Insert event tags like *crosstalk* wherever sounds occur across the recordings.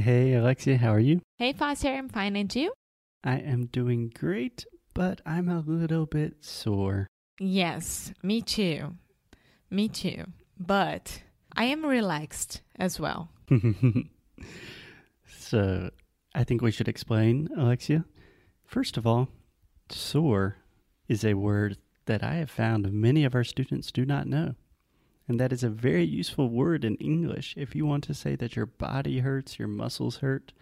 Hey, Alexia, how are you? Hey, Foster, I'm fine, and you? I am doing great, but I'm a little bit sore. Yes, me too. Me too. But I am relaxed as well. *laughs* so, I think we should explain, Alexia. First of all, sore is a word that I have found many of our students do not know. And that is a very useful word in English if you want to say that your body hurts, your muscles hurt.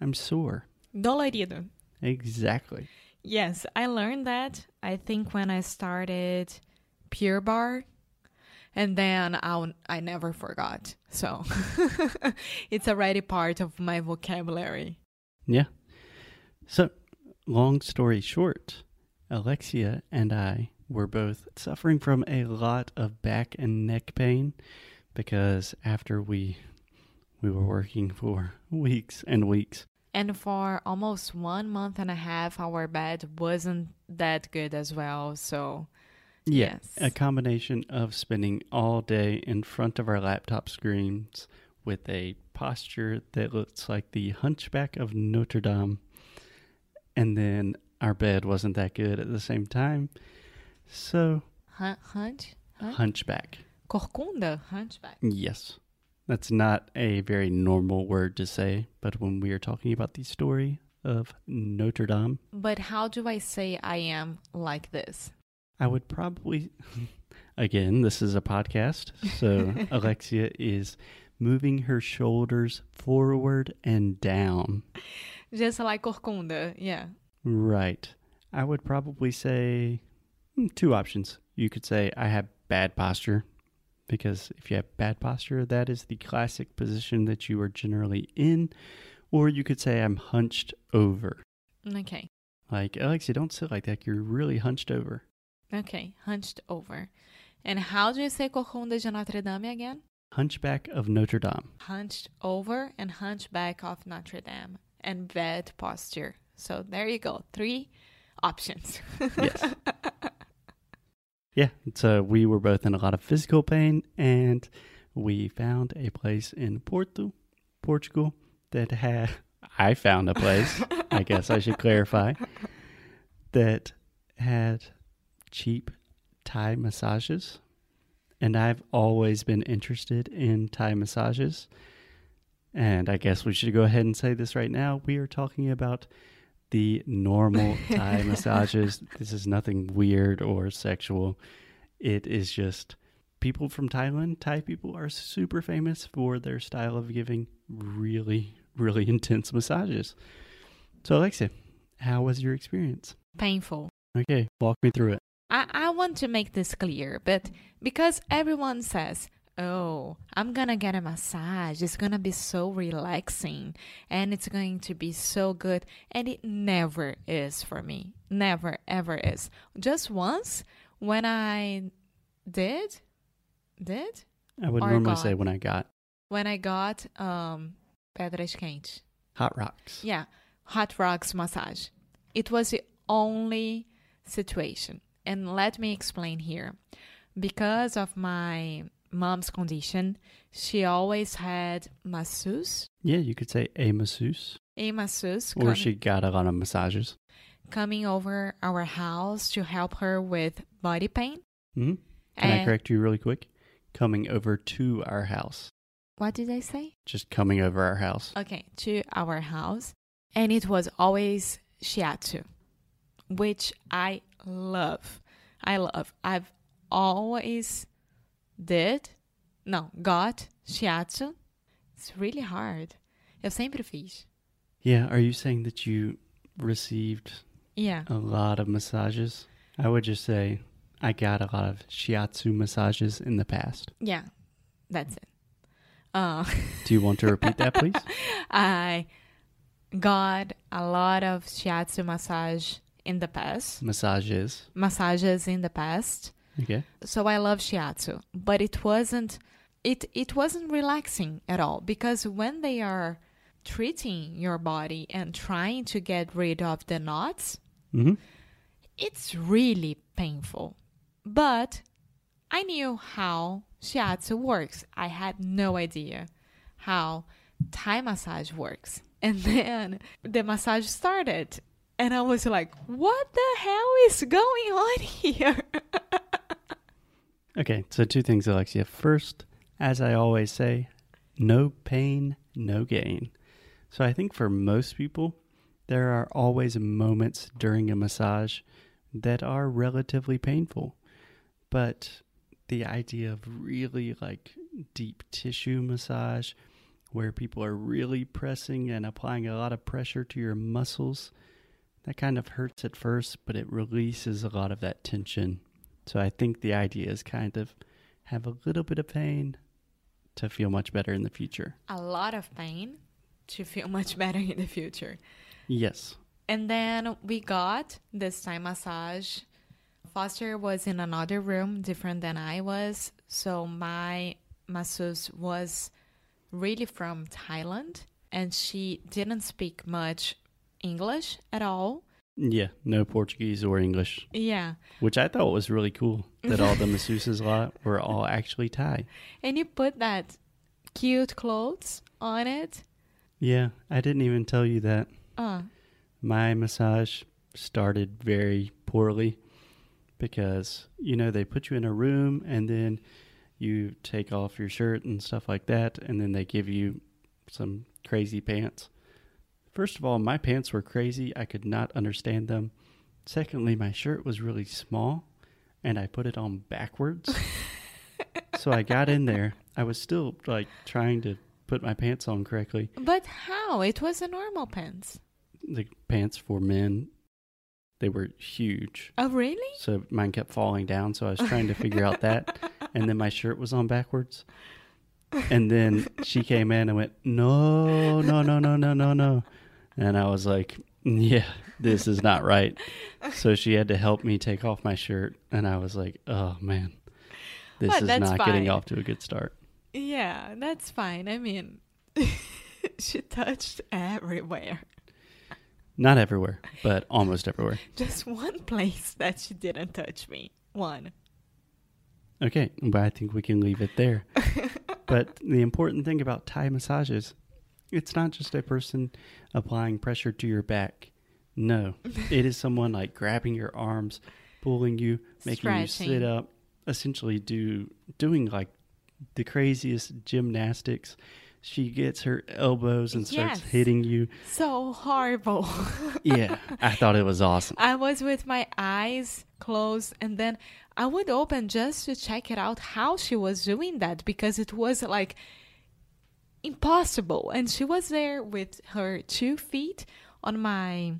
I'm sore. Dolorido. Exactly. Yes, I learned that I think when I started Pure Barre and then I I never forgot. So *laughs* it's already part of my vocabulary. Yeah. So, long story short, Alexia and I were both suffering from a lot of back and neck pain because after we we were working for *laughs* weeks and weeks. And for almost one month and a half our bed wasn't that good as well so yeah, yes. a combination of spending all day in front of our laptop screens with a posture that looks like the hunchback of notre dame and then our bed wasn't that good at the same time so, hunch, hunch, hunchback. Corcunda, hunchback. Yes. That's not a very normal word to say, but when we are talking about the story of Notre Dame. But how do I say I am like this? I would probably, *laughs* again, this is a podcast, so *laughs* Alexia is moving her shoulders forward and down. Just like Corcunda, yeah. Right. I would probably say Hmm, two options. You could say, I have bad posture, because if you have bad posture, that is the classic position that you are generally in. Or you could say, I'm hunched over. Okay. Like, Alexia, don't sit like that. You're really hunched over. Okay, hunched over. And how do you say Corcunda de Notre Dame again? Hunchback of Notre Dame. Hunched over and hunchback of Notre Dame. And bad posture. So there you go. Three options. yes. *laughs* yeah, so we were both in a lot of physical pain, and we found a place in Porto, Portugal, that had. I found a place, I guess I should clarify, that had cheap Thai massages. And I've always been interested in Thai massages. And I guess we should go ahead and say this right now. We are talking about the normal *laughs* Thai massages. This is nothing weird or sexual. It is just people from Thailand. Thai people are super famous for their style of giving really, really intense massages. So, Alexia, how was your experience? Painful. Okay, walk me through it. I, I want to make this clear, but because everyone says oh, I'm gonna get a massage. It's gonna be so relaxing and it's going to be so good. And it never is for me. Never, ever is. Just once when I did, did? I would normally got, say when I got. When I got um, pedras quentes. Hot rocks. Yeah, hot rocks massage. It was the only situation. And let me explain here. Because of my mom's condition, she always had masseuse. Yeah, you could say a masseuse. A masseuse. Or she got a lot of massages. Coming over our house to help her with body pain. Mm-hmm. Can and I correct you really quick? Coming over to our house. What did I say? Just coming over our house. Okay, to our house. And it was always shiatsu, which I love. I love. I've always did, não, got shiatsu. It's really hard. Eu sempre fiz. Yeah, are you saying that you received yeah. a lot of massages? I would just say I got a lot of shiatsu massages in the past. Yeah, that's it. Uh, *laughs* Do you want to repeat that, please? *laughs* I got a lot of shiatsu massage in the past. Massages. Massages in the past. Okay. So I love shiatsu, but it wasn't it it wasn't relaxing at all because when they are treating your body and trying to get rid of the knots, mm-hmm. it's really painful. But I knew how shiatsu works. I had no idea how Thai massage works. *laughs* And then the massage started. And I was like, what the hell is going on *laughs* here? Okay, so two things, Alexia. First, as I always say, no pain, no gain. So I think for most people, there are always moments during a massage that are relatively painful. But the idea of really like deep tissue massage, where people are really pressing and applying a lot of pressure to your muscles, that kind of hurts at first, but it releases a lot of that tension. So I think the idea is kind of have a little bit of pain to feel much better in the future. A lot of pain to feel *laughs* much better in the future. Yes. And then we got this Thai massage. Foster was in another room different than I was. So my masseuse was really from Thailand and she didn't speak much English at all. Yeah, no Portuguese or English, Yeah. which I thought was really cool that all the *laughs* masseuses lot were all actually Thai. And you put that cute clothes on it. Yeah, I didn't even tell you that. Uh, My massage started very poorly because, you know, they put you in a room and then you take off your shirt and stuff like that, and then they give you some crazy pants. First of all, my pants were crazy. I could not understand them. Secondly, my shirt was really small and I put it on backwards. *laughs* so I got in there. I was still like trying to put my pants on correctly. but how? It was a normal pants. the pants for men they were huge Oh, really? so mine kept falling down so i was trying to figure out that *laughs* and then my shirt was on backwards and then she came in and went no no no no no no no and i was like yeah this is not right so she had to help me take off my shirt and i was like oh man this But is not getting off to a good start Yeah, that's fine. I mean, *laughs* she touched everywhere. not everywhere but almost everywhere *laughs* Just one place that she didn't touch me. One. Okay, but I think we can leave it there. *laughs* but the important thing about Thai massages, it's not just a person applying pressure to your back. No, *laughs* it is someone like grabbing your arms, pulling you, making you sit up, essentially do doing like the craziest gymnastics. She gets her elbows and starts Yes. hitting you. So horrible. *laughs* Yeah, I thought it was awesome. I was with my eyes closed and then I would open just to check it out how she was doing that because it was like impossible. And she was there with her two feet on my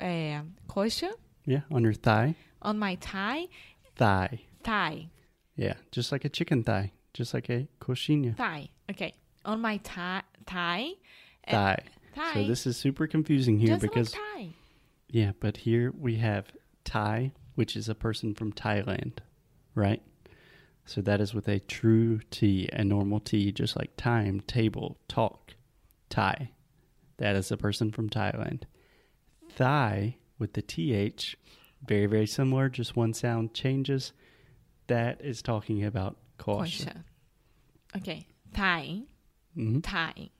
uh, coxa, Yeah, on your thigh, on my thigh, thigh. thigh, Yeah, just like a chicken thigh, just like a coxinha thigh. Okay, on my thigh, thigh, thigh. thigh. So this is super confusing here just because like thigh. yeah, but here we have Thai, which is a person from Thailand, right? So that is with a true T, a normal T, just like time, table, talk, Thai. That is a person from Thailand. Thai with the TH, very, very similar, just one sound changes. That is talking about caution. Okay, thigh. hmm Thai,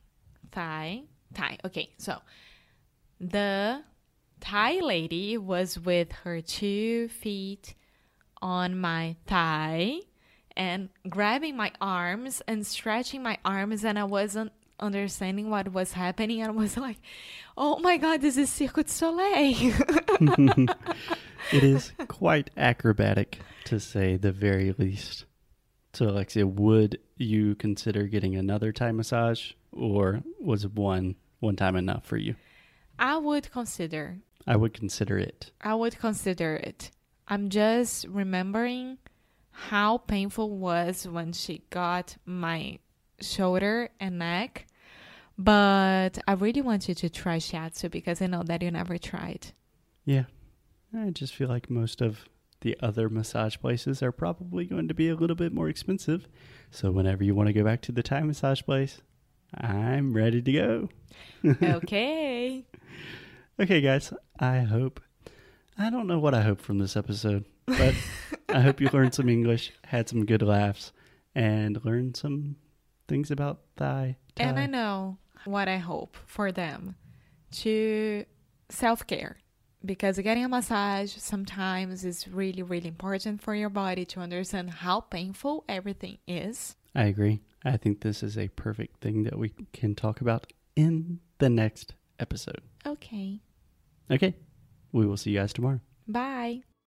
Thai, Thai. Okay, so the Thai lady was with her two feet on my thigh and grabbing my arms and stretching my arms, and I wasn't understanding what was happening. I was like, "Oh my God, this is Cirque du Soleil!" *laughs* *laughs* It is quite acrobatic, to say the very least. So, Alexia, would you consider getting another Thai massage, or was one one time enough for you? I would consider I would consider it. I would consider it. I'm just remembering how painful was when she got my shoulder and neck. But I really want you to try shiatsu because I know that you never tried. Yeah, I just feel like most of the other massage places are probably going to be a little bit more expensive. So, whenever you want to go back to the Thai massage place, I'm ready to go. *laughs* okay. Okay, guys, I hope. I don't know what I hope from this episode, but *laughs* I hope you learned some English, had some good laughs, and learned some things about Thai. And I know what I hope for them to self care because getting a massage sometimes is really, really important for your body to understand how painful everything is. I agree. I think this is a perfect thing that we can talk about in the next episode. Okay. Okay. We will see you guys tomorrow. Bye.